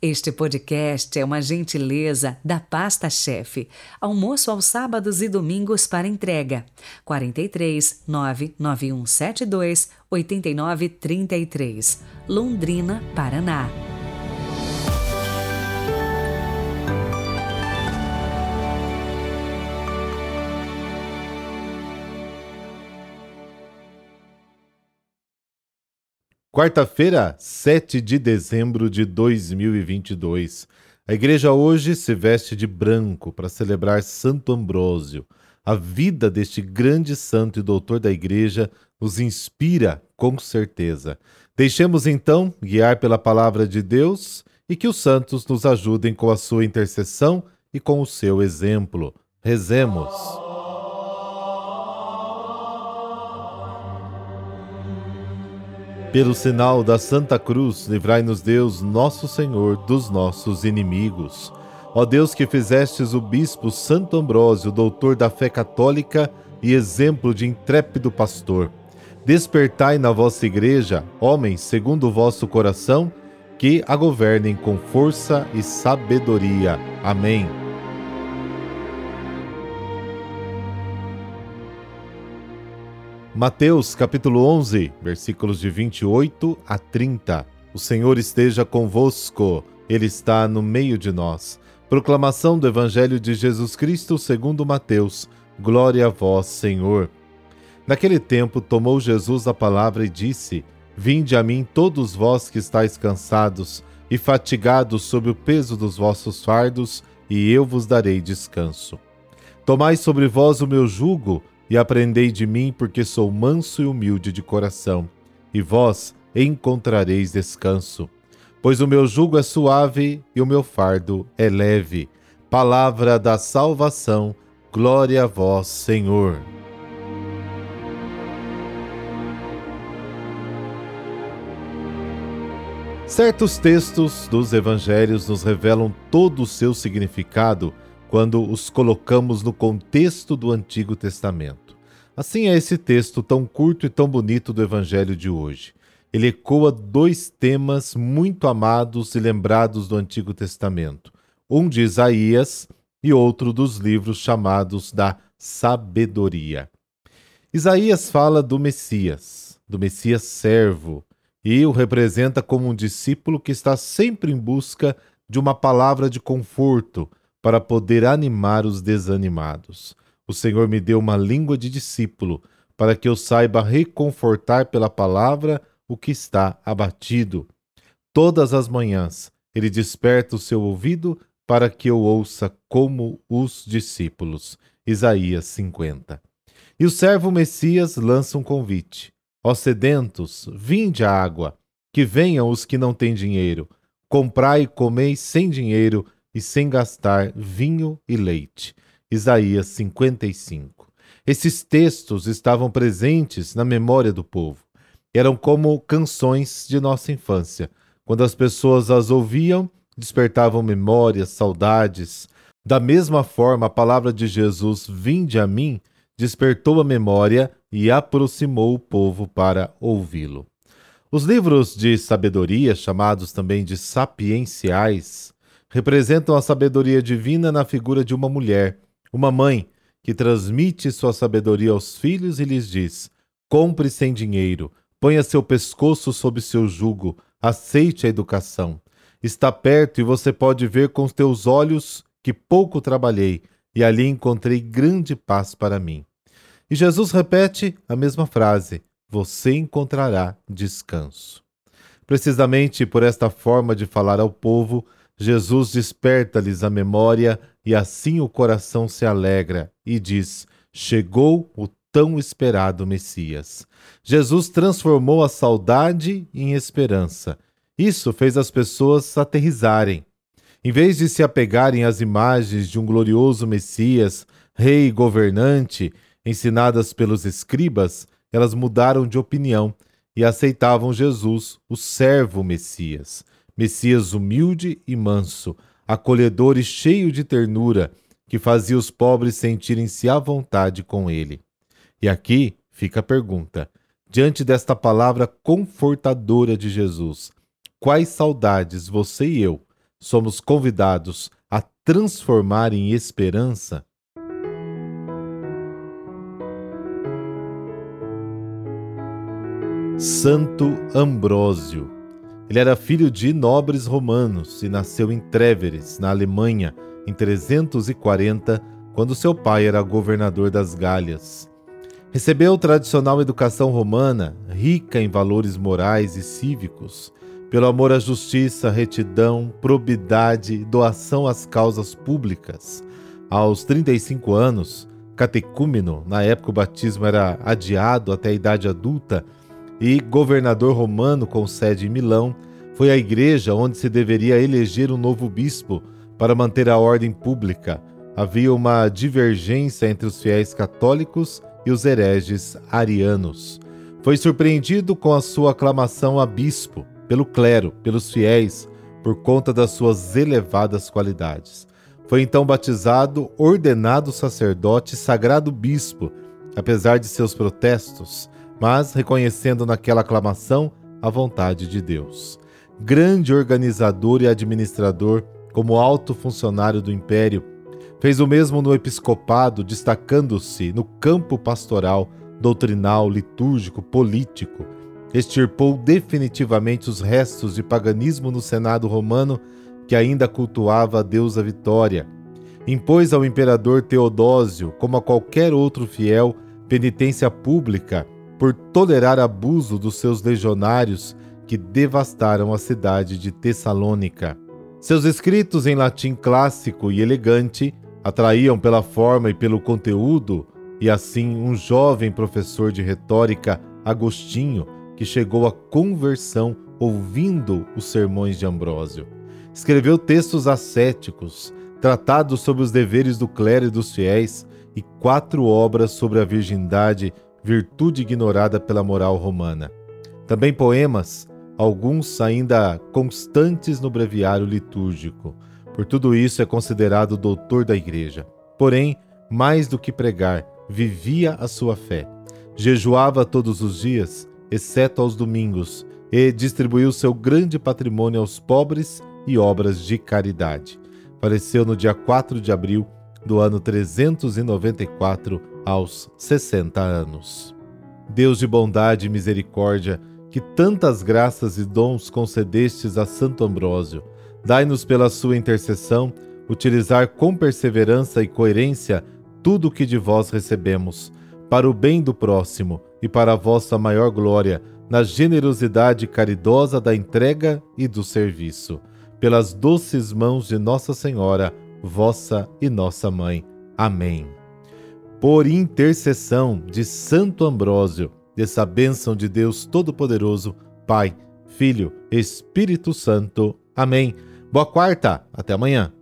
Este podcast é uma gentileza da Pasta Chefe. Almoço aos sábados e domingos para entrega. 43 99172 8933, Londrina, Paraná. Quarta-feira, 7 de dezembro de 2022. A igreja hoje se veste de branco para celebrar Santo Ambrósio. A vida deste grande santo e doutor da igreja nos inspira com certeza. Deixemos então guiar pela palavra de Deus e que os santos nos ajudem com a sua intercessão e com o seu exemplo. Rezemos. Pelo sinal da Santa Cruz, livrai-nos Deus, nosso Senhor, dos nossos inimigos. Ó Deus que fizestes o bispo Santo Ambrósio, doutor da fé católica e exemplo de intrépido pastor, despertai na vossa igreja homens segundo o vosso coração, que a governem com força e sabedoria. Amém. Mateus capítulo 11, versículos de 28 a 30. O Senhor esteja convosco, Ele está no meio de nós. Proclamação do Evangelho de Jesus Cristo segundo Mateus. Glória a vós, Senhor. Naquele tempo tomou Jesus a palavra e disse: Vinde a mim todos vós que estáis cansados e fatigados sob o peso dos vossos fardos, e eu vos darei descanso. Tomai sobre vós o meu jugo e aprendei de mim, porque sou manso e humilde de coração, e vós encontrareis descanso. Pois o meu jugo é suave e o meu fardo é leve. Palavra da salvação, glória a vós, Senhor. Certos textos dos evangelhos nos revelam todo o seu significado quando os colocamos no contexto do Antigo Testamento. Assim é esse texto tão curto e tão bonito do Evangelho de hoje. Ele ecoa dois temas muito amados e lembrados do Antigo Testamento, um de Isaías e outro dos livros chamados da Sabedoria. Isaías fala do Messias, do Messias servo, e o representa como um discípulo que está sempre em busca de uma palavra de conforto, para poder animar os desanimados. O Senhor me deu uma língua de discípulo, para que eu saiba reconfortar pela palavra o que está abatido. Todas as manhãs ele desperta o seu ouvido para que eu ouça como os discípulos. Isaías 50. E o servo Messias lança um convite: Ó sedentos, vinde a água, que venham os que não têm dinheiro. Comprai e comei sem dinheiro e sem gastar vinho e leite. Isaías 55. Esses textos estavam presentes na memória do povo. Eram como canções de nossa infância. Quando as pessoas as ouviam, despertavam memórias, saudades. Da mesma forma, a palavra de Jesus, vinde a mim, despertou a memória e aproximou o povo para ouvi-lo. Os livros de sabedoria, chamados também de sapienciais, representam a sabedoria divina na figura de uma mulher, uma mãe, que transmite sua sabedoria aos filhos e lhes diz: compre sem dinheiro, ponha seu pescoço sob seu jugo, aceite a educação. Está perto e você pode ver com os teus olhos que pouco trabalhei e ali encontrei grande paz para mim. E Jesus repete a mesma frase: Você encontrará descanso. Precisamente por esta forma de falar ao povo, Jesus desperta-lhes a memória e assim o coração se alegra e diz: Chegou o tão esperado Messias. Jesus transformou a saudade em esperança. Isso fez as pessoas aterrizarem. Em vez de se apegarem às imagens de um glorioso Messias, rei e governante, ensinadas pelos escribas, elas mudaram de opinião e aceitavam Jesus, o servo Messias. Messias humilde e manso, acolhedor e cheio de ternura, que fazia os pobres sentirem-se à vontade com ele. E aqui fica a pergunta: diante desta palavra confortadora de Jesus, quais saudades você e eu somos convidados a transformar em esperança? Santo Ambrósio. Ele era filho de nobres romanos e nasceu em Tréveres, na Alemanha, em 340, quando seu pai era governador das Gálias. Recebeu tradicional educação romana, rica em valores morais e cívicos, pelo amor à justiça, retidão, probidade e doação às causas públicas. Aos 35 anos, catecúmeno, na época o batismo era adiado até a idade adulta, e governador romano com sede em Milão, foi a igreja onde se deveria eleger um novo bispo para manter a ordem pública. Havia uma divergência entre os fiéis católicos e os hereges arianos. Foi surpreendido com a sua aclamação a bispo, pelo clero, pelos fiéis, por conta das suas elevadas qualidades. Foi então batizado, ordenado sacerdote, sagrado bispo, apesar de seus protestos, mas reconhecendo naquela aclamação a vontade de Deus. Grande organizador e administrador, como alto funcionário do império, Fez o mesmo no episcopado, destacando-se no campo pastoral, doutrinal, litúrgico, político. Extirpou definitivamente os restos de paganismo no Senado romano, que ainda cultuava a deusa Vitória. Impôs ao imperador Teodósio, como a qualquer outro fiel, penitência pública por tolerar abuso dos seus legionários que devastaram a cidade de Tessalônica. Seus escritos em latim clássico e elegante atraíam pela forma e pelo conteúdo, e assim um jovem professor de retórica, Agostinho, que chegou à conversão ouvindo os sermões de Ambrósio. Escreveu textos ascéticos, tratados sobre os deveres do clero e dos fiéis, e quatro obras sobre a virgindade, virtude ignorada pela moral romana. Também poemas, alguns ainda constantes no breviário litúrgico. Por tudo isso é considerado doutor da igreja. Porém, mais do que pregar, vivia a sua fé. Jejuava todos os dias, exceto aos domingos, e distribuiu seu grande patrimônio aos pobres e obras de caridade. Faleceu no dia 4 de abril do ano 394, aos 60 anos. Deus de bondade e misericórdia, que tantas graças e dons concedestes a Santo Ambrósio, Dai-nos pela sua intercessão utilizar com perseverança e coerência tudo o que de vós recebemos, para o bem do próximo e para a vossa maior glória, na generosidade caridosa da entrega e do serviço. Pelas doces mãos de Nossa Senhora, vossa e nossa mãe. Amém. Por intercessão de Santo Ambrósio, dessa bênção de Deus Todo-Poderoso, Pai, Filho, Espírito Santo. Amém. Boa quarta, até amanhã.